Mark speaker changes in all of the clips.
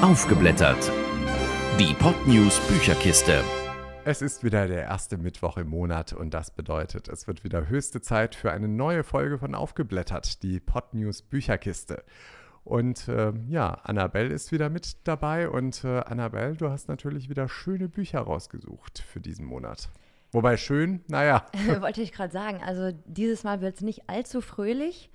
Speaker 1: Aufgeblättert. Die Podnews Bücherkiste.
Speaker 2: Es ist wieder der erste Mittwoch im Monat und das bedeutet, es wird wieder höchste Zeit für eine neue Folge von Aufgeblättert, die Podnews Bücherkiste. Und äh, ja, Annabelle ist wieder mit dabei und äh, Annabelle, du hast natürlich wieder schöne Bücher rausgesucht für diesen Monat. Wobei schön, naja.
Speaker 3: Wollte ich gerade sagen, also dieses Mal wird es nicht allzu fröhlich.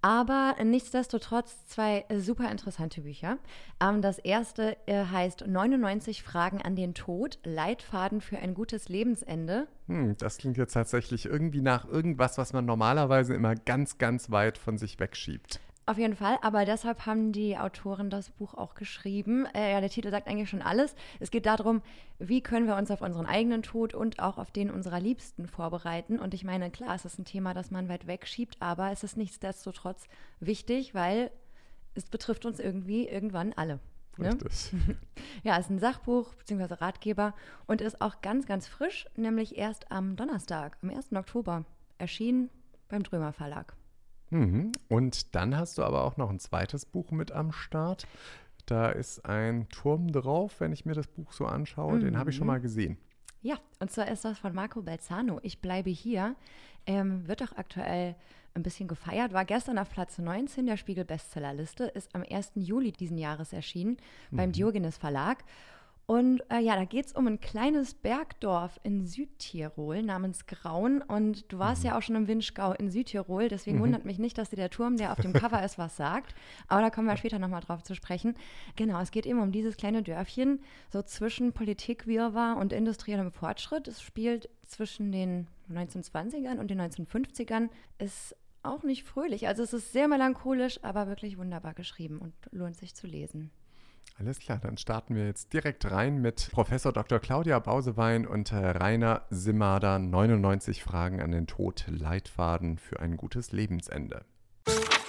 Speaker 3: Aber nichtsdestotrotz zwei super interessante Bücher. Ähm, das erste äh, heißt 99 Fragen an den Tod, Leitfaden für ein gutes Lebensende.
Speaker 2: Hm, das klingt jetzt tatsächlich irgendwie nach irgendwas, was man normalerweise immer ganz, ganz weit von sich wegschiebt.
Speaker 3: Auf jeden Fall, aber deshalb haben die Autoren das Buch auch geschrieben. Äh, ja, der Titel sagt eigentlich schon alles. Es geht darum, wie können wir uns auf unseren eigenen Tod und auch auf den unserer Liebsten vorbereiten. Und ich meine, klar, es ist ein Thema, das man weit wegschiebt, aber es ist nichtsdestotrotz wichtig, weil es betrifft uns irgendwie irgendwann alle.
Speaker 2: Ne?
Speaker 3: Ja, es ist ein Sachbuch bzw. Ratgeber und ist auch ganz, ganz frisch, nämlich erst am Donnerstag, am 1. Oktober, erschienen beim Drömer Verlag.
Speaker 2: Mhm. Und dann hast du aber auch noch ein zweites Buch mit am Start. Da ist ein Turm drauf, wenn ich mir das Buch so anschaue. Mhm. Den habe ich schon mal gesehen.
Speaker 3: Ja, und zwar ist das von Marco Belzano. Ich bleibe hier. Ähm, wird auch aktuell ein bisschen gefeiert. War gestern auf Platz 19 der Spiegel-Bestsellerliste. Ist am 1. Juli diesen Jahres erschienen mhm. beim Diogenes Verlag. Und äh, ja, da geht es um ein kleines Bergdorf in Südtirol namens Graun. Und du warst mhm. ja auch schon im Winschgau in Südtirol, deswegen mhm. wundert mich nicht, dass dir der Turm, der auf dem Cover ist, was sagt. Aber da kommen wir später nochmal drauf zu sprechen. Genau, es geht eben um dieses kleine Dörfchen, so zwischen Politikwirrwarr und industriellem Fortschritt. Es spielt zwischen den 1920ern und den 1950ern. Ist auch nicht fröhlich. Also es ist sehr melancholisch, aber wirklich wunderbar geschrieben und lohnt sich zu lesen.
Speaker 2: Alles klar, dann starten wir jetzt direkt rein mit Professor Dr. Claudia Bausewein und Rainer Simmader 99 Fragen an den Tod, Leitfaden für ein gutes Lebensende.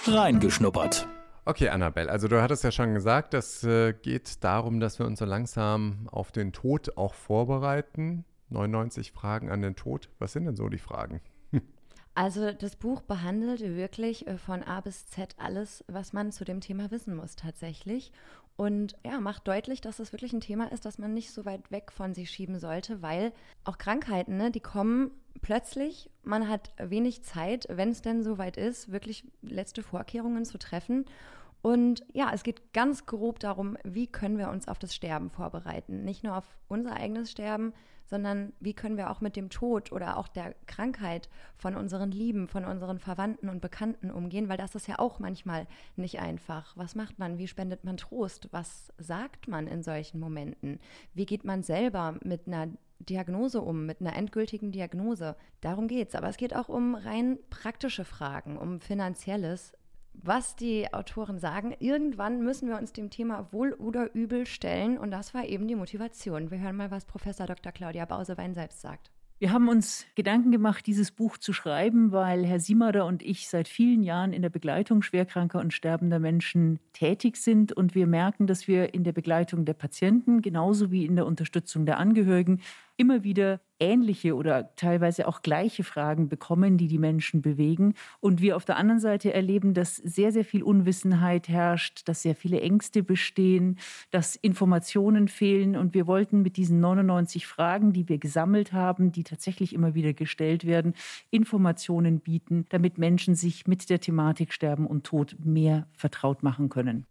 Speaker 1: Reingeschnuppert.
Speaker 2: Okay, Annabelle, also du hattest ja schon gesagt, es äh, geht darum, dass wir uns so langsam auf den Tod auch vorbereiten. 99 Fragen an den Tod. Was sind denn so die Fragen?
Speaker 3: Also das Buch behandelt wirklich äh, von A bis Z alles, was man zu dem Thema wissen muss tatsächlich. Und ja, macht deutlich, dass es wirklich ein Thema ist, das man nicht so weit weg von sich schieben sollte, weil auch Krankheiten, ne, die kommen plötzlich. Man hat wenig Zeit, wenn es denn so weit ist, wirklich letzte Vorkehrungen zu treffen. Und ja, es geht ganz grob darum, wie können wir uns auf das Sterben vorbereiten. Nicht nur auf unser eigenes Sterben, sondern wie können wir auch mit dem Tod oder auch der Krankheit von unseren Lieben, von unseren Verwandten und Bekannten umgehen, weil das ist ja auch manchmal nicht einfach. Was macht man? Wie spendet man Trost? Was sagt man in solchen Momenten? Wie geht man selber mit einer Diagnose um, mit einer endgültigen Diagnose. Darum geht es. Aber es geht auch um rein praktische Fragen, um finanzielles was die Autoren sagen, irgendwann müssen wir uns dem Thema wohl oder übel stellen und das war eben die Motivation. Wir hören mal, was Professor Dr. Claudia Bausewein selbst sagt.
Speaker 4: Wir haben uns Gedanken gemacht, dieses Buch zu schreiben, weil Herr Siemader und ich seit vielen Jahren in der Begleitung schwerkranker und sterbender Menschen tätig sind und wir merken, dass wir in der Begleitung der Patienten genauso wie in der Unterstützung der Angehörigen immer wieder ähnliche oder teilweise auch gleiche Fragen bekommen, die die Menschen bewegen. Und wir auf der anderen Seite erleben, dass sehr, sehr viel Unwissenheit herrscht, dass sehr viele Ängste bestehen, dass Informationen fehlen. Und wir wollten mit diesen 99 Fragen, die wir gesammelt haben, die tatsächlich immer wieder gestellt werden, Informationen bieten, damit Menschen sich mit der Thematik Sterben und Tod mehr vertraut machen können.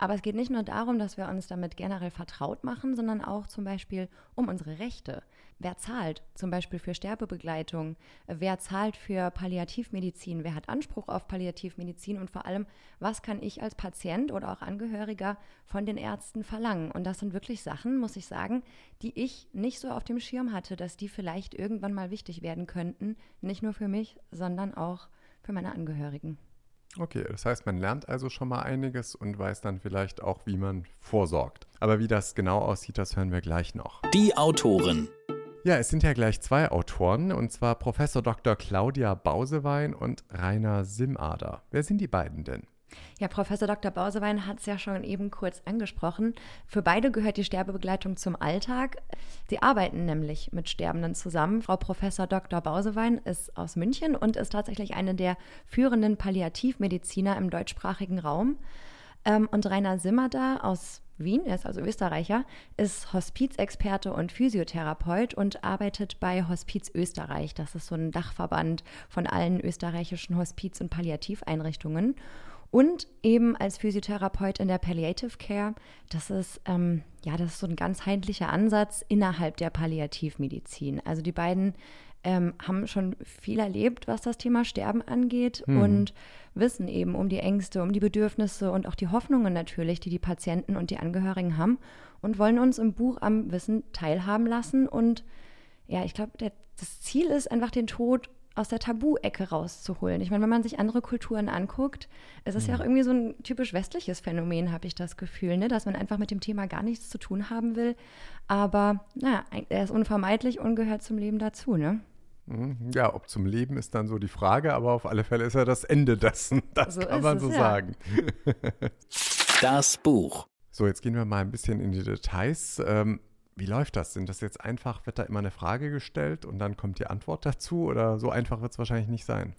Speaker 3: Aber es geht nicht nur darum, dass wir uns damit generell vertraut machen, sondern auch zum Beispiel um unsere Rechte. Wer zahlt zum Beispiel für Sterbebegleitung? Wer zahlt für Palliativmedizin? Wer hat Anspruch auf Palliativmedizin? Und vor allem, was kann ich als Patient oder auch Angehöriger von den Ärzten verlangen? Und das sind wirklich Sachen, muss ich sagen, die ich nicht so auf dem Schirm hatte, dass die vielleicht irgendwann mal wichtig werden könnten. Nicht nur für mich, sondern auch für meine Angehörigen.
Speaker 2: Okay, das heißt, man lernt also schon mal einiges und weiß dann vielleicht auch, wie man vorsorgt. Aber wie das genau aussieht, das hören wir gleich noch.
Speaker 1: Die Autoren.
Speaker 2: Ja, es sind ja gleich zwei Autoren, und zwar Professor Dr. Claudia Bausewein und Rainer Simader. Wer sind die beiden denn?
Speaker 3: Ja, Professor Dr. Bausewein hat es ja schon eben kurz angesprochen. Für beide gehört die Sterbebegleitung zum Alltag. Sie arbeiten nämlich mit Sterbenden zusammen. Frau Professor Dr. Bausewein ist aus München und ist tatsächlich eine der führenden Palliativmediziner im deutschsprachigen Raum. Ähm, und Rainer Simmerda aus Wien, er ist also Österreicher, ist Hospizexperte und Physiotherapeut und arbeitet bei Hospiz Österreich. Das ist so ein Dachverband von allen österreichischen Hospiz- und Palliativeinrichtungen. Und eben als Physiotherapeut in der Palliative Care. Das ist, ähm, ja, das ist so ein ganzheitlicher Ansatz innerhalb der Palliativmedizin. Also die beiden ähm, haben schon viel erlebt, was das Thema Sterben angeht hm. und wissen eben um die Ängste, um die Bedürfnisse und auch die Hoffnungen natürlich, die die Patienten und die Angehörigen haben und wollen uns im Buch am Wissen teilhaben lassen. Und ja, ich glaube, das Ziel ist einfach den Tod aus der Tabu-Ecke rauszuholen. Ich meine, wenn man sich andere Kulturen anguckt, es ist mhm. ja auch irgendwie so ein typisch westliches Phänomen, habe ich das Gefühl, ne? dass man einfach mit dem Thema gar nichts zu tun haben will. Aber naja, er ist unvermeidlich und gehört zum Leben dazu, ne?
Speaker 2: Mhm. Ja, ob zum Leben ist dann so die Frage, aber auf alle Fälle ist er das Ende dessen. Das so kann man es, so ja. sagen.
Speaker 1: Das Buch.
Speaker 2: So, jetzt gehen wir mal ein bisschen in die Details. Ähm, wie läuft das? Sind das jetzt einfach, wird da immer eine Frage gestellt und dann kommt die Antwort dazu? Oder so einfach wird es wahrscheinlich nicht sein?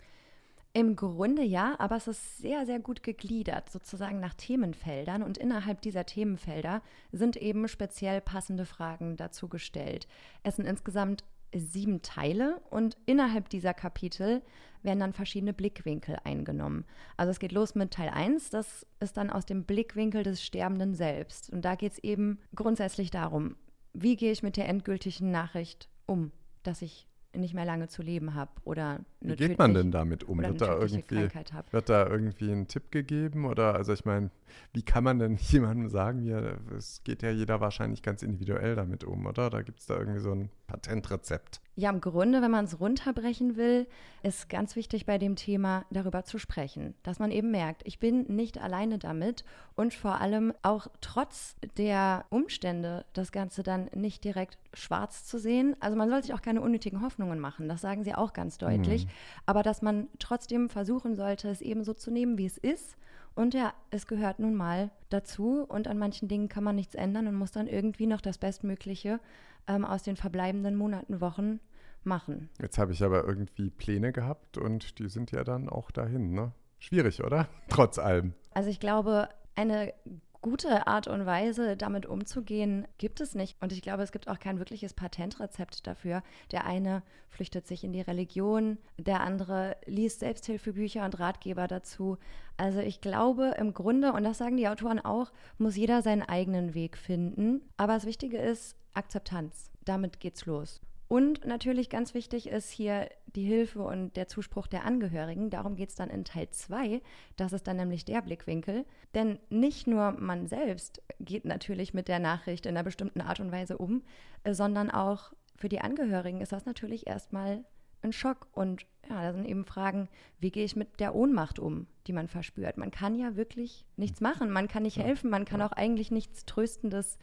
Speaker 3: Im Grunde ja, aber es ist sehr, sehr gut gegliedert, sozusagen nach Themenfeldern. Und innerhalb dieser Themenfelder sind eben speziell passende Fragen dazu gestellt. Es sind insgesamt sieben Teile und innerhalb dieser Kapitel werden dann verschiedene Blickwinkel eingenommen. Also es geht los mit Teil 1, das ist dann aus dem Blickwinkel des Sterbenden selbst. Und da geht es eben grundsätzlich darum, wie gehe ich mit der endgültigen Nachricht um, dass ich nicht mehr lange zu leben habe oder
Speaker 2: eine Wie geht man denn damit um? Wird da, irgendwie, wird da irgendwie ein Tipp gegeben? Oder also ich meine, wie kann man denn jemandem sagen, wie er, es geht ja jeder wahrscheinlich ganz individuell damit um, oder? Da gibt es da irgendwie so ein Patentrezept.
Speaker 3: Ja, im Grunde, wenn man es runterbrechen will, ist ganz wichtig bei dem Thema darüber zu sprechen, dass man eben merkt, ich bin nicht alleine damit und vor allem auch trotz der Umstände das Ganze dann nicht direkt schwarz zu sehen. Also man soll sich auch keine unnötigen Hoffnungen machen, das sagen sie auch ganz deutlich, mhm. aber dass man trotzdem versuchen sollte, es eben so zu nehmen, wie es ist. Und ja, es gehört nun mal dazu und an manchen Dingen kann man nichts ändern und muss dann irgendwie noch das Bestmögliche ähm, aus den verbleibenden Monaten, Wochen machen.
Speaker 2: Jetzt habe ich aber irgendwie Pläne gehabt und die sind ja dann auch dahin, ne? Schwierig, oder? Trotz allem.
Speaker 3: Also ich glaube, eine gute Art und Weise, damit umzugehen, gibt es nicht. Und ich glaube, es gibt auch kein wirkliches Patentrezept dafür. Der eine flüchtet sich in die Religion, der andere liest Selbsthilfebücher und Ratgeber dazu. Also ich glaube im Grunde, und das sagen die Autoren auch, muss jeder seinen eigenen Weg finden. Aber das Wichtige ist Akzeptanz. Damit geht's los. Und natürlich ganz wichtig ist hier die Hilfe und der Zuspruch der Angehörigen. Darum geht es dann in Teil 2. Das ist dann nämlich der Blickwinkel. Denn nicht nur man selbst geht natürlich mit der Nachricht in einer bestimmten Art und Weise um, äh, sondern auch für die Angehörigen ist das natürlich erstmal ein Schock. Und ja, da sind eben Fragen, wie gehe ich mit der Ohnmacht um, die man verspürt. Man kann ja wirklich nichts machen, man kann nicht helfen, man kann auch eigentlich nichts Tröstendes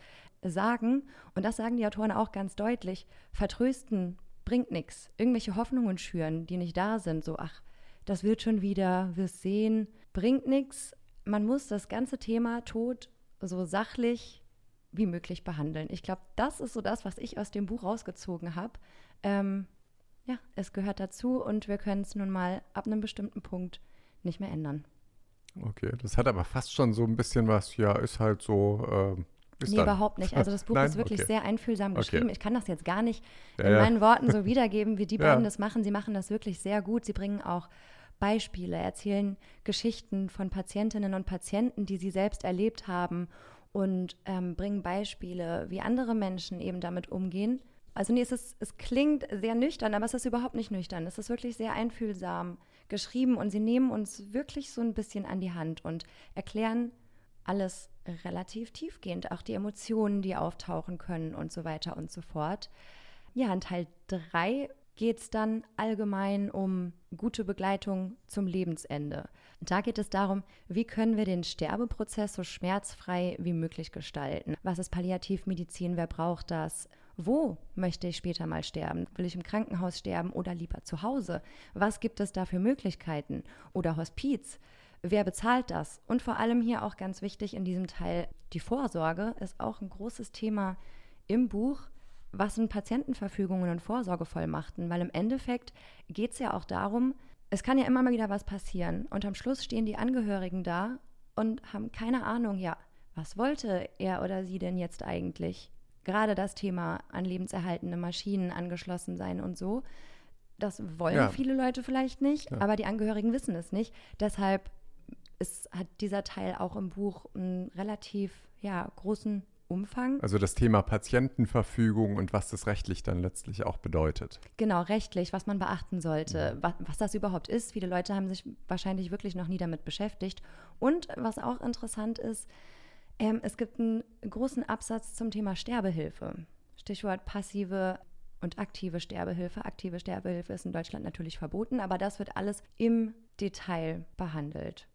Speaker 3: sagen, und das sagen die Autoren auch ganz deutlich, vertrösten bringt nichts. Irgendwelche Hoffnungen schüren, die nicht da sind, so, ach, das wird schon wieder, wirst sehen, bringt nichts. Man muss das ganze Thema Tod so sachlich wie möglich behandeln. Ich glaube, das ist so das, was ich aus dem Buch rausgezogen habe. Ähm, ja, es gehört dazu und wir können es nun mal ab einem bestimmten Punkt nicht mehr ändern.
Speaker 2: Okay, das hat aber fast schon so ein bisschen was, ja, ist halt so, äh,
Speaker 3: bis nee, dann. überhaupt nicht. Also das Buch Nein? ist wirklich okay. sehr einfühlsam geschrieben. Okay. Ich kann das jetzt gar nicht ja, in meinen Worten so wiedergeben, wie die beiden das machen. Sie machen das wirklich sehr gut. Sie bringen auch Beispiele, erzählen Geschichten von Patientinnen und Patienten, die sie selbst erlebt haben und ähm, bringen Beispiele, wie andere Menschen eben damit umgehen. Also nee, es, ist, es klingt sehr nüchtern, aber es ist überhaupt nicht nüchtern. Es ist wirklich sehr einfühlsam geschrieben und sie nehmen uns wirklich so ein bisschen an die Hand und erklären alles relativ tiefgehend, auch die Emotionen, die auftauchen können und so weiter und so fort. Ja, in Teil 3 geht es dann allgemein um gute Begleitung zum Lebensende. Da geht es darum, wie können wir den Sterbeprozess so schmerzfrei wie möglich gestalten. Was ist Palliativmedizin? Wer braucht das? Wo möchte ich später mal sterben? Will ich im Krankenhaus sterben oder lieber zu Hause? Was gibt es da für Möglichkeiten? Oder Hospiz? Wer bezahlt das? Und vor allem hier auch ganz wichtig in diesem Teil, die Vorsorge ist auch ein großes Thema im Buch. Was sind Patientenverfügungen und Vorsorgevollmachten? Weil im Endeffekt geht es ja auch darum, es kann ja immer mal wieder was passieren. Und am Schluss stehen die Angehörigen da und haben keine Ahnung, ja, was wollte er oder sie denn jetzt eigentlich? Gerade das Thema an lebenserhaltende Maschinen angeschlossen sein und so. Das wollen
Speaker 2: Ja.
Speaker 3: viele Leute vielleicht nicht,
Speaker 2: Ja.
Speaker 3: aber die Angehörigen wissen es nicht. Deshalb ist, hat dieser Teil auch im Buch einen relativ ja, großen Umfang.
Speaker 2: Also das Thema Patientenverfügung und was das rechtlich dann letztlich auch bedeutet.
Speaker 3: Genau, rechtlich, was man beachten sollte, was, was das überhaupt ist. Viele Leute haben sich wahrscheinlich wirklich noch nie damit beschäftigt. Und was auch interessant ist, ähm, es gibt einen großen Absatz zum Thema Sterbehilfe. Stichwort passive und aktive Sterbehilfe. Aktive Sterbehilfe ist in Deutschland natürlich verboten, aber das wird alles im Detail behandelt.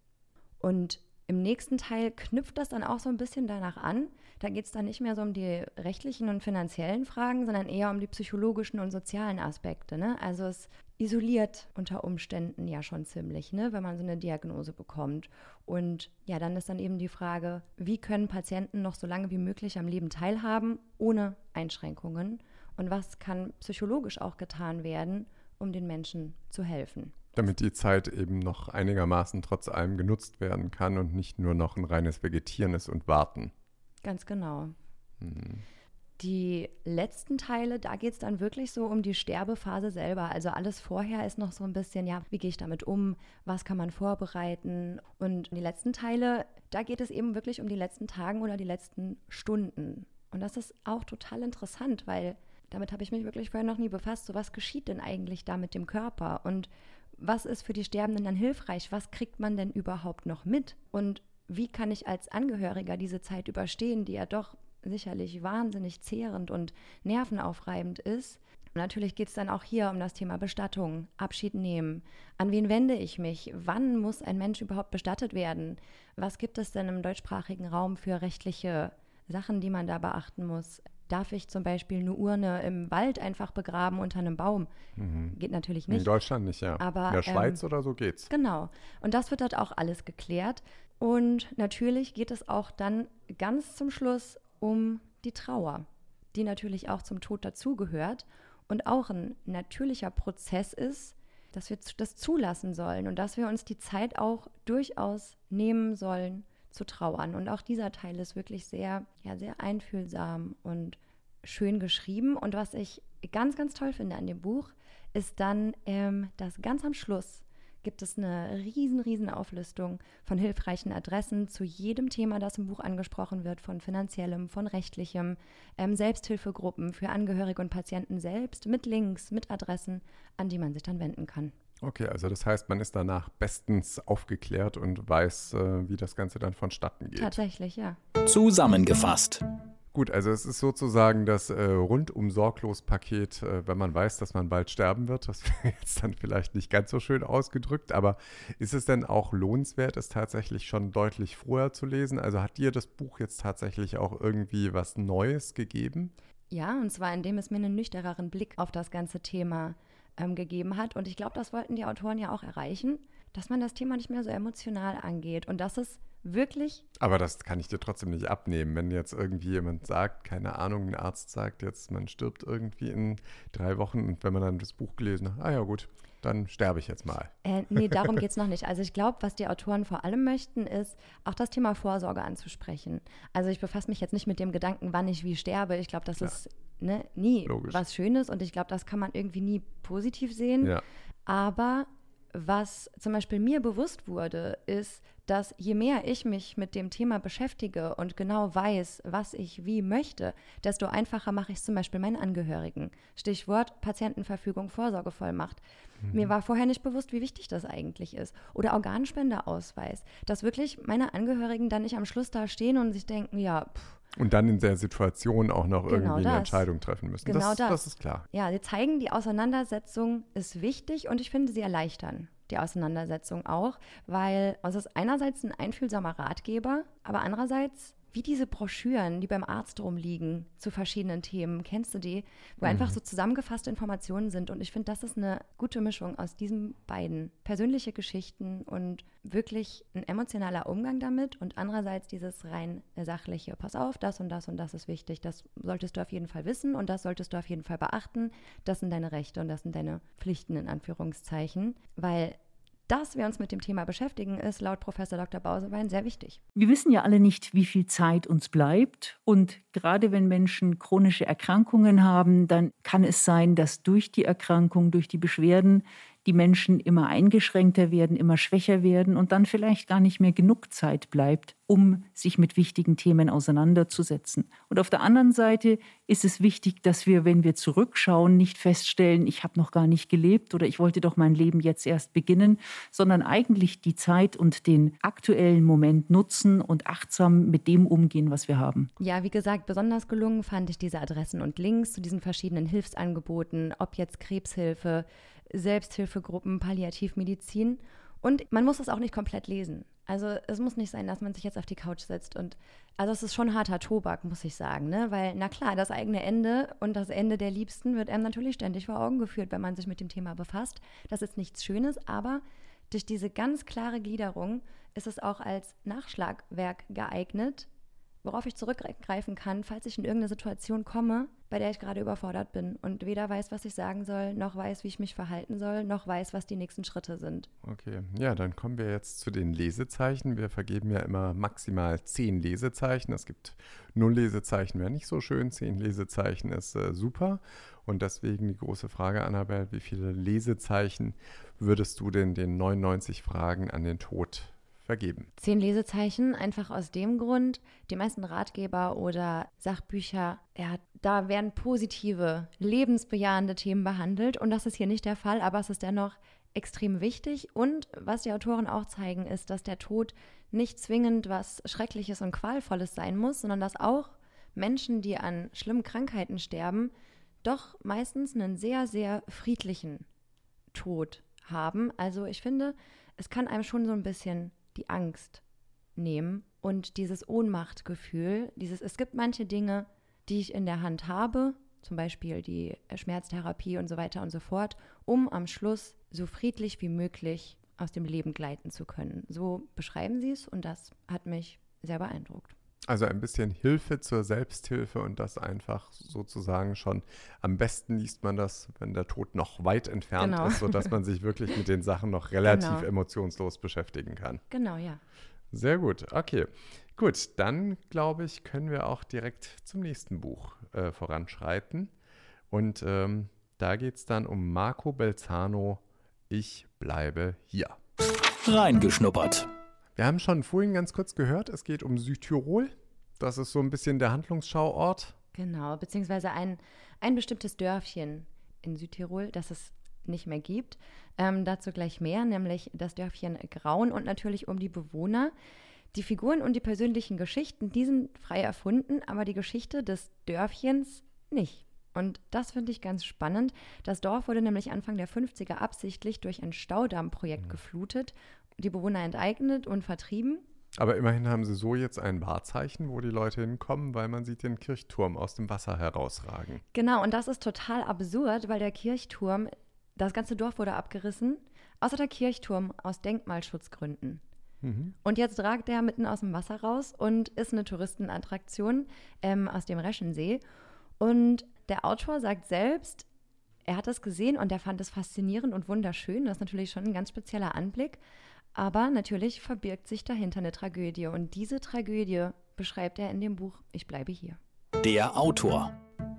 Speaker 3: Und im nächsten Teil knüpft das dann auch so ein bisschen danach an. Da geht es dann nicht mehr so um die rechtlichen und finanziellen Fragen, sondern eher um die psychologischen und sozialen Aspekte. Ne? Also es isoliert unter Umständen ja schon ziemlich, ne? wenn man so eine Diagnose bekommt. Und ja, dann ist dann eben die Frage, wie können Patienten noch so lange wie möglich am Leben teilhaben, ohne Einschränkungen? Und was kann psychologisch auch getan werden, um den Menschen zu helfen?
Speaker 2: Damit die Zeit eben noch einigermaßen trotz allem genutzt werden kann und nicht nur noch ein reines Vegetieren ist und Warten.
Speaker 3: Ganz genau.
Speaker 2: Mhm.
Speaker 3: Die letzten Teile, da geht es dann wirklich so um die Sterbephase selber. Also alles vorher ist noch so ein bisschen, ja, wie gehe ich damit um? Was kann man vorbereiten? Und die letzten Teile, da geht es eben wirklich um die letzten Tagen oder die letzten Stunden. Und das ist auch total interessant, weil damit habe ich mich wirklich vorher noch nie befasst. So, was geschieht denn eigentlich da mit dem Körper? Und was ist für die Sterbenden dann hilfreich? Was kriegt man denn überhaupt noch mit? Und wie kann ich als Angehöriger diese Zeit überstehen, die ja doch sicherlich wahnsinnig zehrend und nervenaufreibend ist? Natürlich geht es dann auch hier um das Thema Bestattung, Abschied nehmen. An wen wende ich mich? Wann muss ein Mensch überhaupt bestattet werden? Was gibt es denn im deutschsprachigen Raum für rechtliche Sachen, die man da beachten muss? Darf ich zum Beispiel eine Urne im Wald einfach begraben unter einem Baum? Geht natürlich
Speaker 2: In
Speaker 3: nicht.
Speaker 2: Deutschland nicht, ja.
Speaker 3: Aber,
Speaker 2: In der Schweiz
Speaker 3: ähm,
Speaker 2: oder so geht's.
Speaker 3: Genau. Und das wird dort auch alles geklärt. Und natürlich geht es auch dann ganz zum Schluss um die Trauer, die natürlich auch zum Tod dazugehört und auch ein natürlicher Prozess ist, dass wir das zulassen sollen und dass wir uns die Zeit auch durchaus nehmen sollen zu trauern. Und auch dieser Teil ist wirklich sehr, ja, sehr einfühlsam und schön geschrieben. Und was ich ganz, ganz toll finde an dem Buch, ist dann, ähm, dass ganz am Schluss gibt es eine riesen, riesen Auflistung von hilfreichen Adressen zu jedem Thema, das im Buch angesprochen wird, von finanziellem, von rechtlichem, ähm, Selbsthilfegruppen für Angehörige und Patienten selbst, mit Links, mit Adressen, an die man sich dann wenden kann.
Speaker 2: Okay, also das heißt, man ist danach bestens aufgeklärt und weiß, äh, wie das Ganze dann vonstatten geht.
Speaker 3: Tatsächlich, ja.
Speaker 1: Zusammengefasst.
Speaker 2: Gut, also es ist sozusagen das äh, rundum sorglos Paket, äh, wenn man weiß, dass man bald sterben wird. Das wäre jetzt dann vielleicht nicht ganz so schön ausgedrückt, aber ist es denn auch lohnenswert, es tatsächlich schon deutlich früher zu lesen? Also hat dir das Buch jetzt tatsächlich auch irgendwie was Neues gegeben?
Speaker 3: Ja, und zwar indem es mir einen nüchterneren Blick auf das ganze Thema ähm, gegeben hat. Und ich glaube, das wollten die Autoren ja auch erreichen, dass man das Thema nicht mehr so emotional angeht und dass es wirklich
Speaker 2: Aber das kann ich dir trotzdem nicht abnehmen, wenn jetzt irgendwie jemand sagt, keine Ahnung, ein Arzt sagt jetzt, man stirbt irgendwie in drei Wochen und wenn man dann das Buch gelesen hat, ah ja gut, dann sterbe ich jetzt mal.
Speaker 3: Äh, nee, darum geht es noch nicht. Also ich glaube, was die Autoren vor allem möchten, ist auch das Thema Vorsorge anzusprechen. Also ich befasse mich jetzt nicht mit dem Gedanken, wann ich wie sterbe. Ich glaube, das
Speaker 2: Klar.
Speaker 3: ist ne, nie
Speaker 2: Logisch.
Speaker 3: was Schönes und ich glaube, das kann man irgendwie nie positiv sehen.
Speaker 2: Ja.
Speaker 3: Aber was zum Beispiel mir bewusst wurde, ist, dass je mehr ich mich mit dem Thema beschäftige und genau weiß, was ich wie möchte, desto einfacher mache ich es zum Beispiel meinen Angehörigen. Stichwort Patientenverfügung, Vorsorgevollmacht. Mir war vorher nicht bewusst, wie wichtig das eigentlich ist. Oder Organspendeausweis. Dass wirklich meine Angehörigen dann nicht am Schluss da stehen und sich denken, ja, pff,
Speaker 2: Und dann in der Situation auch noch
Speaker 3: Genau
Speaker 2: irgendwie eine
Speaker 3: das.
Speaker 2: Entscheidung treffen müssen.
Speaker 3: Genau
Speaker 2: das,
Speaker 3: das.
Speaker 2: das ist klar.
Speaker 3: Ja, sie zeigen, die Auseinandersetzung ist wichtig und ich finde, sie erleichtern die Auseinandersetzung auch, weil es ist einerseits ein einfühlsamer Ratgeber, aber andererseits wie diese Broschüren, die beim Arzt rumliegen zu verschiedenen Themen, kennst du die, wo einfach so zusammengefasste Informationen sind. Und ich finde, das ist eine gute Mischung aus diesen beiden. Persönliche Geschichten und wirklich ein emotionaler Umgang damit und andererseits dieses rein sachliche, pass auf, das und das und das ist wichtig, das solltest du auf jeden Fall wissen und das solltest du auf jeden Fall beachten. Das sind deine Rechte und das sind deine Pflichten in Anführungszeichen, weil dass wir uns mit dem Thema beschäftigen, ist laut Professor Dr. Bausewein sehr wichtig.
Speaker 4: Wir wissen ja alle nicht, wie viel Zeit uns bleibt. Und gerade wenn Menschen chronische Erkrankungen haben, dann kann es sein, dass durch die Erkrankung, durch die Beschwerden die Menschen immer eingeschränkter werden, immer schwächer werden und dann vielleicht gar nicht mehr genug Zeit bleibt, um sich mit wichtigen Themen auseinanderzusetzen. Und auf der anderen Seite ist es wichtig, dass wir, wenn wir zurückschauen, nicht feststellen, ich habe noch gar nicht gelebt oder ich wollte doch mein Leben jetzt erst beginnen, sondern eigentlich die Zeit und den aktuellen Moment nutzen und achtsam mit dem umgehen, was wir haben.
Speaker 3: Ja, wie gesagt, besonders gelungen fand ich diese Adressen und Links zu diesen verschiedenen Hilfsangeboten, ob jetzt Krebshilfe, Selbsthilfegruppen, Palliativmedizin. Und man muss es auch nicht komplett lesen. Also es muss nicht sein, dass man sich jetzt auf die Couch setzt und also es ist schon harter Tobak, muss ich sagen, ne? Weil, na klar, das eigene Ende und das Ende der Liebsten wird einem natürlich ständig vor Augen geführt, wenn man sich mit dem Thema befasst. Das ist nichts Schönes, aber durch diese ganz klare Gliederung ist es auch als Nachschlagwerk geeignet, worauf ich zurückgreifen kann, falls ich in irgendeine Situation komme, bei der ich gerade überfordert bin und weder weiß, was ich sagen soll, noch weiß, wie ich mich verhalten soll, noch weiß, was die nächsten Schritte sind.
Speaker 2: Okay, ja, dann kommen wir jetzt zu den Lesezeichen. Wir vergeben ja immer maximal zehn Lesezeichen. Es gibt null Lesezeichen, wäre nicht so schön. Zehn Lesezeichen ist äh, super. Und deswegen die große Frage, Annabelle, wie viele Lesezeichen würdest du denn den 99 Fragen an den Tod vergeben.
Speaker 3: Zehn Lesezeichen, einfach aus dem Grund, die meisten Ratgeber oder Sachbücher, ja, da werden positive, lebensbejahende Themen behandelt und das ist hier nicht der Fall, aber es ist dennoch extrem wichtig und was die Autoren auch zeigen, ist, dass der Tod nicht zwingend was Schreckliches und Qualvolles sein muss, sondern dass auch Menschen, die an schlimmen Krankheiten sterben, doch meistens einen sehr, sehr friedlichen Tod haben. Also ich finde, es kann einem schon so ein bisschen die Angst nehmen und dieses Ohnmachtgefühl, dieses, es gibt manche Dinge, die ich in der Hand habe, zum Beispiel die Schmerztherapie und so weiter und so fort, um am Schluss so friedlich wie möglich aus dem Leben gleiten zu können. So beschreiben sie es und das hat mich sehr beeindruckt.
Speaker 2: Also ein bisschen Hilfe zur Selbsthilfe und das einfach sozusagen schon. Am besten liest man das, wenn der Tod noch weit entfernt genau. ist, sodass man sich wirklich mit den Sachen noch relativ genau. emotionslos beschäftigen kann.
Speaker 3: Genau, ja.
Speaker 2: Sehr gut, okay. Gut, dann glaube ich, können wir auch direkt zum nächsten Buch äh, voranschreiten. Und ähm, da geht es dann um Marco Belzano, Ich bleibe hier.
Speaker 1: Reingeschnuppert.
Speaker 2: Wir haben schon vorhin ganz kurz gehört, es geht um Südtirol. Das ist so ein bisschen der Handlungsschauort.
Speaker 3: Genau, beziehungsweise ein, ein bestimmtes Dörfchen in Südtirol, das es nicht mehr gibt. Ähm, dazu gleich mehr, nämlich das Dörfchen Grauen und natürlich um die Bewohner. Die Figuren und die persönlichen Geschichten, die sind frei erfunden, aber die Geschichte des Dörfchens nicht. Und das finde ich ganz spannend. Das Dorf wurde nämlich Anfang der 50er absichtlich durch ein Staudammprojekt mhm. geflutet die Bewohner enteignet und vertrieben.
Speaker 2: Aber immerhin haben sie so jetzt ein Wahrzeichen, wo die Leute hinkommen, weil man sieht den Kirchturm aus dem Wasser herausragen.
Speaker 3: Genau, und das ist total absurd, weil der Kirchturm, das ganze Dorf wurde abgerissen, außer der Kirchturm aus Denkmalschutzgründen. Mhm. Und jetzt ragt der mitten aus dem Wasser raus und ist eine Touristenattraktion ähm, aus dem Reschensee. Und der Autor sagt selbst, er hat das gesehen und er fand es faszinierend und wunderschön. Das ist natürlich schon ein ganz spezieller Anblick. Aber natürlich verbirgt sich dahinter eine Tragödie und diese Tragödie beschreibt er in dem Buch Ich bleibe hier.
Speaker 1: Der Autor.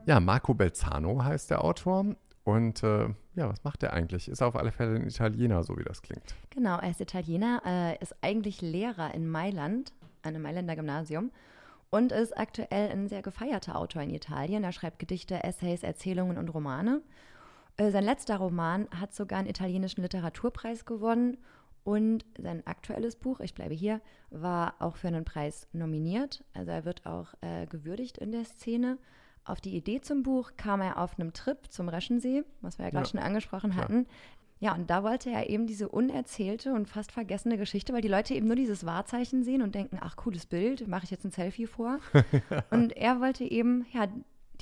Speaker 2: Ja, Marco Belzano heißt der Autor. Und äh, ja, was macht er eigentlich? Ist auf alle Fälle ein Italiener, so wie das klingt.
Speaker 3: Genau, er ist Italiener, äh, ist eigentlich Lehrer in Mailand, an einem Mailänder Gymnasium und ist aktuell ein sehr gefeierter Autor in Italien. Er schreibt Gedichte, Essays, Erzählungen und Romane. Äh, sein letzter Roman hat sogar einen italienischen Literaturpreis gewonnen und sein aktuelles Buch, Ich bleibe hier, war auch für einen Preis nominiert. Also er wird auch äh, gewürdigt in der Szene. Auf die Idee zum Buch kam er auf einem Trip zum Reschensee, was wir ja gerade ja, schon angesprochen klar. hatten. Ja, und da wollte er eben diese unerzählte und fast vergessene Geschichte, weil die Leute eben nur dieses Wahrzeichen sehen und denken, ach, cooles Bild, mache ich jetzt ein Selfie vor. und er wollte eben, ja,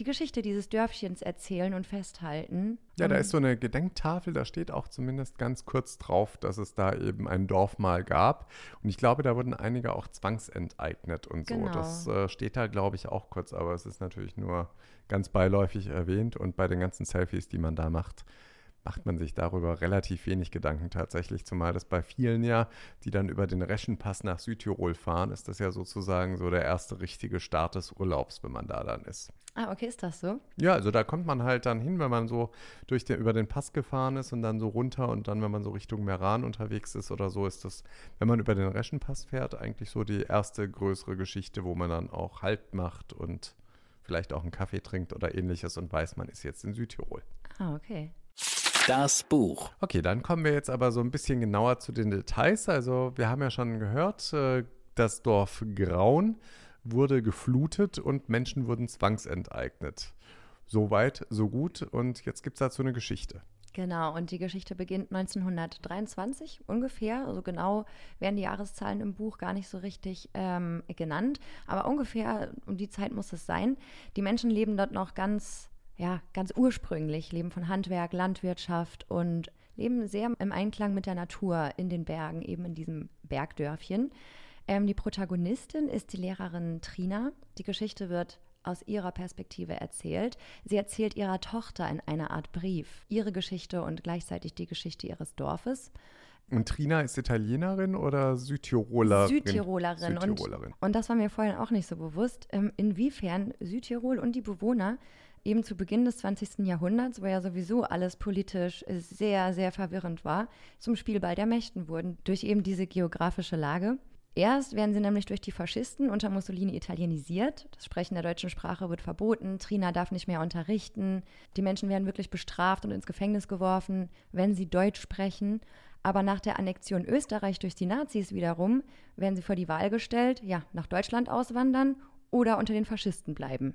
Speaker 3: die Geschichte dieses Dörfchens erzählen und festhalten.
Speaker 2: Ja, da ist so eine Gedenktafel, da steht auch zumindest ganz kurz drauf, dass es da eben ein Dorf mal gab. Und ich glaube, da wurden einige auch zwangsenteignet und so. Genau. Das äh, steht da, glaube ich, auch kurz, aber es ist natürlich nur ganz beiläufig erwähnt und bei den ganzen Selfies, die man da macht, macht man sich darüber relativ wenig Gedanken tatsächlich, zumal das bei vielen ja, die dann über den Reschenpass nach Südtirol fahren, ist das ja sozusagen so der erste richtige Start des Urlaubs, wenn man da dann ist.
Speaker 3: Ah, okay, ist das so?
Speaker 2: Ja, also da kommt man halt dann hin, wenn man so durch den, über den Pass gefahren ist und dann so runter und dann, wenn man so Richtung Meran unterwegs ist oder so, ist das, wenn man über den Reschenpass fährt, eigentlich so die erste größere Geschichte, wo man dann auch Halt macht und vielleicht auch einen Kaffee trinkt oder ähnliches und weiß, man ist jetzt in Südtirol.
Speaker 3: Ah, okay.
Speaker 1: Das Buch.
Speaker 2: Okay, dann kommen wir jetzt aber so ein bisschen genauer zu den Details. Also wir haben ja schon gehört, äh, das Dorf Graun wurde geflutet und Menschen wurden zwangsenteignet. So weit, so gut. Und jetzt gibt es dazu eine Geschichte.
Speaker 3: Genau, und die Geschichte beginnt 1923 ungefähr. Also genau werden die Jahreszahlen im Buch gar nicht so richtig ähm, genannt, aber ungefähr um die Zeit muss es sein. Die Menschen leben dort noch ganz, ja, ganz ursprünglich, leben von Handwerk, Landwirtschaft und leben sehr im Einklang mit der Natur in den Bergen, eben in diesem Bergdörfchen. Ähm, die Protagonistin ist die Lehrerin Trina. Die Geschichte wird aus ihrer Perspektive erzählt. Sie erzählt ihrer Tochter in einer Art Brief ihre Geschichte und gleichzeitig die Geschichte ihres Dorfes.
Speaker 2: Und Trina ist Italienerin oder Südtirolerin?
Speaker 3: Südtirolerin. Südtirolerin. Und, und das war mir vorhin auch nicht so bewusst, ähm, inwiefern Südtirol und die Bewohner eben zu Beginn des 20. Jahrhunderts, wo ja sowieso alles politisch sehr, sehr verwirrend war, zum Spielball der Mächten wurden, durch eben diese geografische Lage. Erst werden sie nämlich durch die Faschisten unter Mussolini italienisiert. Das Sprechen der deutschen Sprache wird verboten. Trina darf nicht mehr unterrichten. Die Menschen werden wirklich bestraft und ins Gefängnis geworfen, wenn sie Deutsch sprechen. Aber nach der Annexion Österreich durch die Nazis wiederum werden sie vor die Wahl gestellt, ja, nach Deutschland auswandern oder unter den Faschisten bleiben.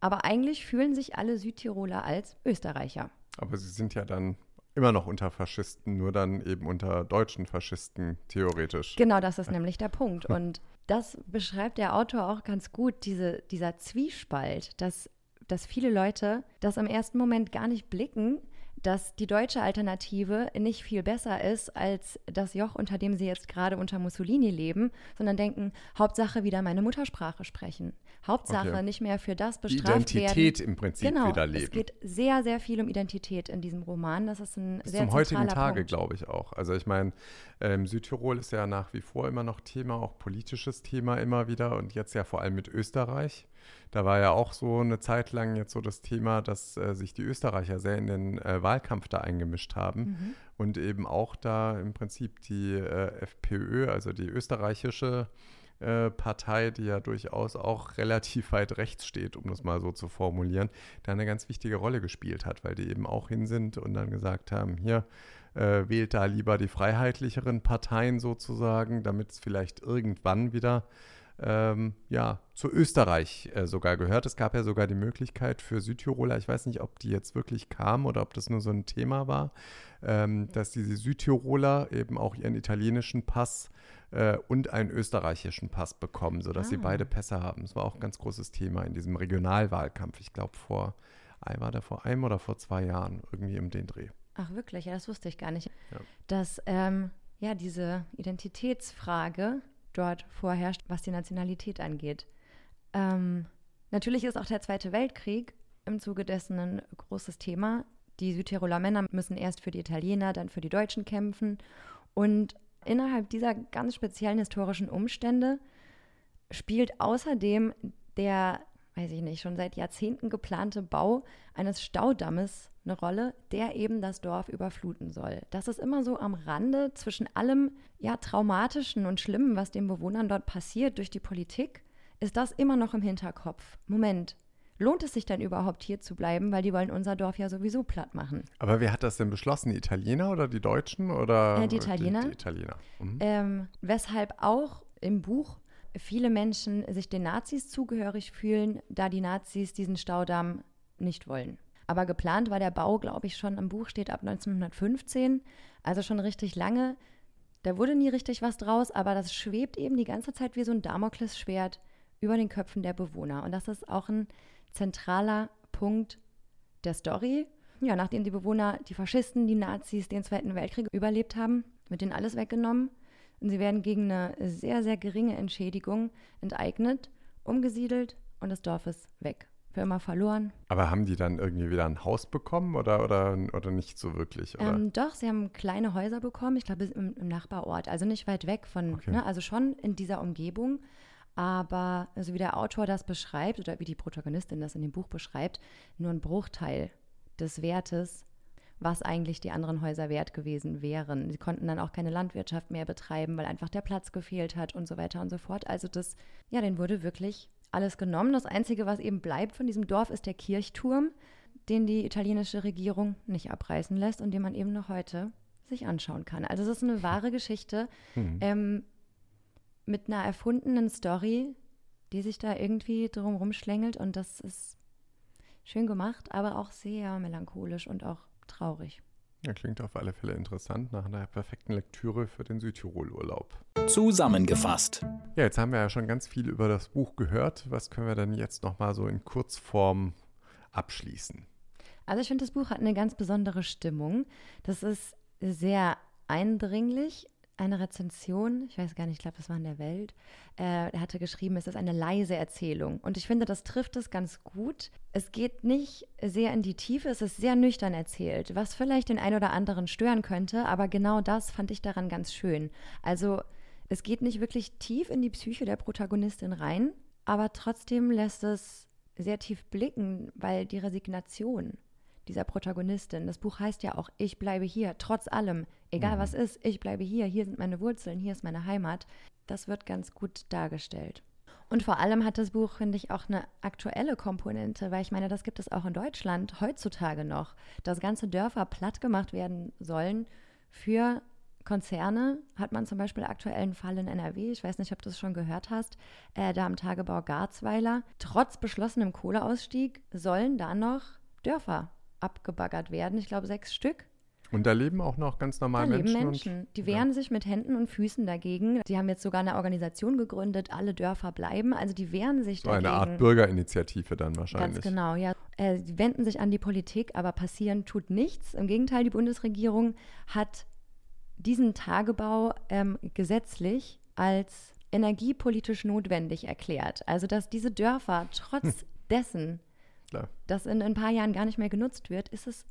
Speaker 3: Aber eigentlich fühlen sich alle Südtiroler als Österreicher.
Speaker 2: Aber sie sind ja dann immer noch unter Faschisten, nur dann eben unter deutschen Faschisten theoretisch.
Speaker 3: Genau, das ist nämlich der Punkt. Und das beschreibt der Autor auch ganz gut, diese, dieser Zwiespalt, dass, dass viele Leute das im ersten Moment gar nicht blicken, dass die deutsche Alternative nicht viel besser ist als das Joch, unter dem sie jetzt gerade unter Mussolini leben, sondern denken, Hauptsache wieder meine Muttersprache sprechen. Hauptsache okay. nicht mehr für das bestraft
Speaker 2: Identität
Speaker 3: werden.
Speaker 2: Identität im Prinzip
Speaker 3: genau,
Speaker 2: wieder leben.
Speaker 3: Es geht sehr, sehr viel um Identität in diesem Roman. Das ist ein Bis sehr
Speaker 2: zum heutigen
Speaker 3: Tage,
Speaker 2: glaube ich auch. Also ich meine, ähm, Südtirol ist ja nach wie vor immer noch Thema, auch politisches Thema immer wieder und jetzt ja vor allem mit Österreich. Da war ja auch so eine Zeit lang jetzt so das Thema, dass äh, sich die Österreicher sehr in den äh, Wahlkampf da eingemischt haben mhm. und eben auch da im Prinzip die äh, FPÖ, also die österreichische äh, Partei, die ja durchaus auch relativ weit rechts steht, um das mal so zu formulieren, da eine ganz wichtige Rolle gespielt hat, weil die eben auch hin sind und dann gesagt haben, hier äh, wählt da lieber die freiheitlicheren Parteien sozusagen, damit es vielleicht irgendwann wieder ähm, ja, zu Österreich äh, sogar gehört. Es gab ja sogar die Möglichkeit für Südtiroler, ich weiß nicht, ob die jetzt wirklich kamen oder ob das nur so ein Thema war, ähm, dass diese Südtiroler eben auch ihren italienischen Pass äh, und einen österreichischen Pass bekommen, sodass ah. sie beide Pässe haben. Das war auch ein ganz großes Thema in diesem Regionalwahlkampf. Ich glaube, vor, war vor einem oder vor zwei Jahren irgendwie um den Dreh.
Speaker 3: Ach wirklich, ja, das wusste ich gar nicht. Ja. Dass ähm, ja diese Identitätsfrage dort vorherrscht, was die Nationalität angeht. Ähm, natürlich ist auch der Zweite Weltkrieg im Zuge dessen ein großes Thema. Die Südtiroler Männer müssen erst für die Italiener, dann für die Deutschen kämpfen. Und innerhalb dieser ganz speziellen historischen Umstände spielt außerdem der, weiß ich nicht, schon seit Jahrzehnten geplante Bau eines Staudammes eine Rolle, der eben das Dorf überfluten soll. Das ist immer so am Rande zwischen allem ja traumatischen und schlimmen, was den Bewohnern dort passiert durch die Politik, ist das immer noch im Hinterkopf. Moment, lohnt es sich denn überhaupt hier zu bleiben, weil die wollen unser Dorf ja sowieso platt machen.
Speaker 2: Aber wer hat das denn beschlossen? Die Italiener oder die Deutschen oder
Speaker 3: äh, die Italiener?
Speaker 2: Die, die Italiener.
Speaker 3: Mhm. Ähm, weshalb auch im Buch viele Menschen sich den Nazis zugehörig fühlen, da die Nazis diesen Staudamm nicht wollen. Aber geplant war der Bau, glaube ich, schon im Buch steht ab 1915, also schon richtig lange. Da wurde nie richtig was draus, aber das schwebt eben die ganze Zeit wie so ein Damoklesschwert über den Köpfen der Bewohner. Und das ist auch ein zentraler Punkt der Story. Ja, nachdem die Bewohner, die Faschisten, die Nazis den Zweiten Weltkrieg überlebt haben, wird ihnen alles weggenommen. Und sie werden gegen eine sehr, sehr geringe Entschädigung enteignet, umgesiedelt und das Dorf ist weg für immer verloren.
Speaker 2: Aber haben die dann irgendwie wieder ein Haus bekommen oder, oder, oder nicht so wirklich? Oder?
Speaker 3: Ähm, doch, sie haben kleine Häuser bekommen, ich glaube im, im, Nachbarort, also nicht weit weg von, okay. ne, also schon in dieser Umgebung. Aber also wie der Autor das beschreibt oder wie die Protagonistin das in dem Buch beschreibt, nur ein Bruchteil des Wertes, was eigentlich die anderen Häuser wert gewesen wären. Sie konnten dann auch keine Landwirtschaft mehr betreiben, weil einfach der Platz gefehlt hat und so weiter und so fort. Also das, ja, den wurde wirklich alles genommen. Das Einzige, was eben bleibt von diesem Dorf, ist der Kirchturm, den die italienische Regierung nicht abreißen lässt und den man eben noch heute sich anschauen kann. Also es ist eine wahre Geschichte mhm. ähm, mit einer erfundenen Story, die sich da irgendwie drum rumschlängelt und das ist schön gemacht, aber auch sehr melancholisch und auch traurig.
Speaker 2: Ja, klingt auf alle Fälle interessant nach einer perfekten Lektüre für den Südtirol-Urlaub.
Speaker 1: Zusammengefasst.
Speaker 2: Ja, jetzt haben wir ja schon ganz viel über das Buch gehört. Was können wir denn jetzt nochmal so in Kurzform abschließen?
Speaker 3: Also ich finde, das Buch hat eine ganz besondere Stimmung. Das ist sehr eindringlich, eine Rezension, ich weiß gar nicht, ich glaube, das war in der Welt, äh, er hatte geschrieben, es ist eine leise Erzählung. Und ich finde, das trifft es ganz gut. Es geht nicht sehr in die Tiefe, es ist sehr nüchtern erzählt, was vielleicht den einen oder anderen stören könnte, aber genau das fand ich daran ganz schön. Also es geht nicht wirklich tief in die Psyche der Protagonistin rein, aber trotzdem lässt es sehr tief blicken, weil die Resignation dieser Protagonistin. Das Buch heißt ja auch, ich bleibe hier, trotz allem, egal mhm. was ist, ich bleibe hier, hier sind meine Wurzeln, hier ist meine Heimat. Das wird ganz gut dargestellt. Und vor allem hat das Buch, finde ich, auch eine aktuelle Komponente, weil ich meine, das gibt es auch in Deutschland heutzutage noch, dass ganze Dörfer platt gemacht werden sollen für Konzerne. Hat man zum Beispiel aktuellen Fall in NRW, ich weiß nicht, ob du es schon gehört hast, äh, da am Tagebau Garzweiler. Trotz beschlossenem Kohleausstieg sollen da noch Dörfer abgebaggert werden. Ich glaube, sechs Stück.
Speaker 2: Und da leben auch noch ganz normal
Speaker 3: da
Speaker 2: Menschen.
Speaker 3: Leben Menschen. die wehren ja. sich mit Händen und Füßen dagegen. Sie haben jetzt sogar eine Organisation gegründet, alle Dörfer bleiben. Also die wehren sich
Speaker 2: so
Speaker 3: dagegen.
Speaker 2: Eine Art Bürgerinitiative dann wahrscheinlich.
Speaker 3: Ganz genau, ja. Äh, sie wenden sich an die Politik, aber passieren tut nichts. Im Gegenteil, die Bundesregierung hat diesen Tagebau ähm, gesetzlich als energiepolitisch notwendig erklärt. Also dass diese Dörfer trotz dessen Klar. das in ein paar Jahren gar nicht mehr genutzt wird, ist es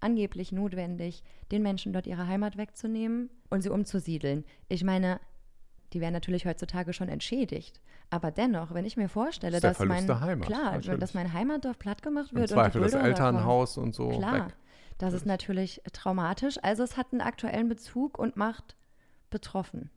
Speaker 3: angeblich notwendig, den Menschen dort ihre Heimat wegzunehmen und sie umzusiedeln. Ich meine, die werden natürlich heutzutage schon entschädigt. Aber dennoch, wenn ich mir vorstelle, dass mein
Speaker 2: Heimat,
Speaker 3: klar, natürlich. dass mein Heimatdorf platt gemacht wird
Speaker 2: Im Zweifel und das Elternhaus kommen, und so
Speaker 3: klar, weg. das ist natürlich traumatisch. Also es hat einen aktuellen Bezug und macht betroffen.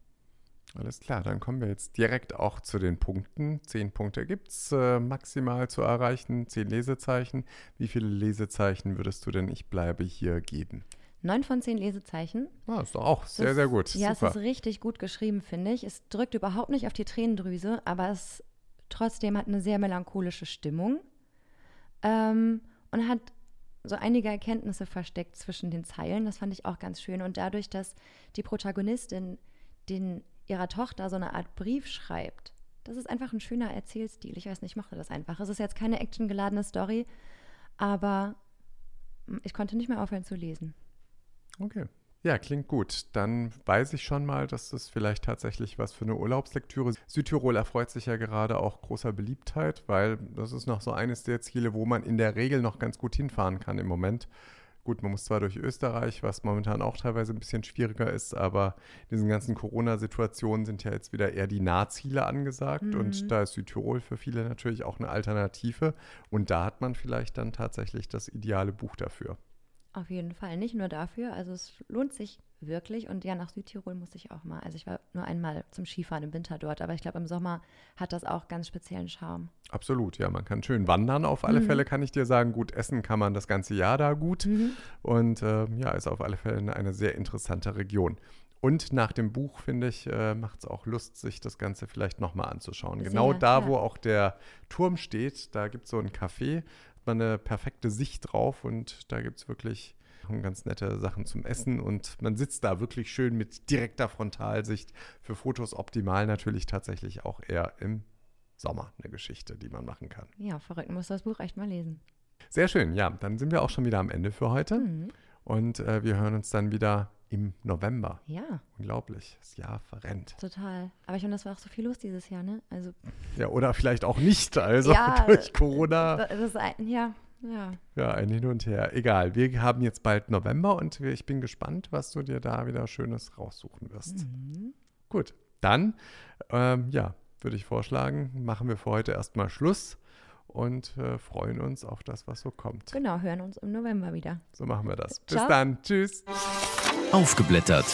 Speaker 2: Alles klar, dann kommen wir jetzt direkt auch zu den Punkten. Zehn Punkte gibt es äh, maximal zu erreichen, zehn Lesezeichen. Wie viele Lesezeichen würdest du denn Ich bleibe hier geben?
Speaker 3: Neun von zehn Lesezeichen.
Speaker 2: Ah, ist doch auch sehr,
Speaker 3: das,
Speaker 2: sehr gut.
Speaker 3: Ja, Super. es ist richtig gut geschrieben, finde ich. Es drückt überhaupt nicht auf die Tränendrüse, aber es trotzdem hat eine sehr melancholische Stimmung ähm, und hat so einige Erkenntnisse versteckt zwischen den Zeilen. Das fand ich auch ganz schön. Und dadurch, dass die Protagonistin den ihrer Tochter so eine Art Brief schreibt. Das ist einfach ein schöner Erzählstil. Ich weiß nicht, ich mochte das einfach. Es ist jetzt keine actiongeladene Story, aber ich konnte nicht mehr aufhören zu lesen.
Speaker 2: Okay. Ja, klingt gut. Dann weiß ich schon mal, dass das vielleicht tatsächlich was für eine Urlaubslektüre. Südtirol erfreut sich ja gerade auch großer Beliebtheit, weil das ist noch so eines der Ziele, wo man in der Regel noch ganz gut hinfahren kann im Moment. Gut, man muss zwar durch Österreich, was momentan auch teilweise ein bisschen schwieriger ist, aber in diesen ganzen Corona-Situationen sind ja jetzt wieder eher die Nahziele angesagt mhm. und da ist Südtirol für viele natürlich auch eine Alternative und da hat man vielleicht dann tatsächlich das ideale Buch dafür.
Speaker 3: Auf jeden Fall, nicht nur dafür, also es lohnt sich wirklich. Und ja, nach Südtirol muss ich auch mal. Also ich war nur einmal zum Skifahren im Winter dort, aber ich glaube, im Sommer hat das auch ganz speziellen Charme.
Speaker 2: Absolut, ja. Man kann schön wandern auf alle mhm. Fälle, kann ich dir sagen. Gut essen kann man das ganze Jahr da gut. Mhm. Und äh, ja, ist auf alle Fälle eine sehr interessante Region. Und nach dem Buch, finde ich, äh, macht es auch Lust, sich das Ganze vielleicht nochmal anzuschauen. Sehr, genau da, ja. wo auch der Turm steht, da gibt es so ein Café, man eine perfekte Sicht drauf und da gibt es wirklich ganz nette Sachen zum Essen und man sitzt da wirklich schön mit direkter Frontalsicht. Für Fotos optimal natürlich tatsächlich auch eher im Sommer eine Geschichte, die man machen kann.
Speaker 3: Ja, verrückt, muss das Buch echt mal lesen.
Speaker 2: Sehr schön, ja, dann sind wir auch schon wieder am Ende für heute mhm. und äh, wir hören uns dann wieder im November.
Speaker 3: Ja.
Speaker 2: Unglaublich. Das Jahr verrennt.
Speaker 3: Total. Aber ich finde, das war auch so viel los dieses Jahr, ne? Also.
Speaker 2: Ja, oder vielleicht auch nicht. Also
Speaker 3: ja,
Speaker 2: durch Corona.
Speaker 3: Das ist ein, ja, ja.
Speaker 2: Ja, ein Hin und Her. Egal. Wir haben jetzt bald November und ich bin gespannt, was du dir da wieder Schönes raussuchen wirst.
Speaker 3: Mhm.
Speaker 2: Gut. Dann, ähm, ja, würde ich vorschlagen, machen wir für heute erstmal Schluss und äh, freuen uns auf das, was so kommt.
Speaker 3: Genau, hören uns im November wieder.
Speaker 2: So machen wir das. Bis
Speaker 3: Ciao.
Speaker 2: dann. Tschüss.
Speaker 1: Aufgeblättert.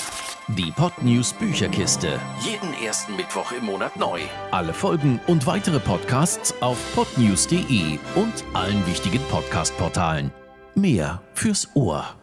Speaker 1: Die Podnews Bücherkiste. Jeden ersten Mittwoch im Monat neu. Alle Folgen und weitere Podcasts auf podnews.de und allen wichtigen Podcast-Portalen. Mehr fürs Ohr.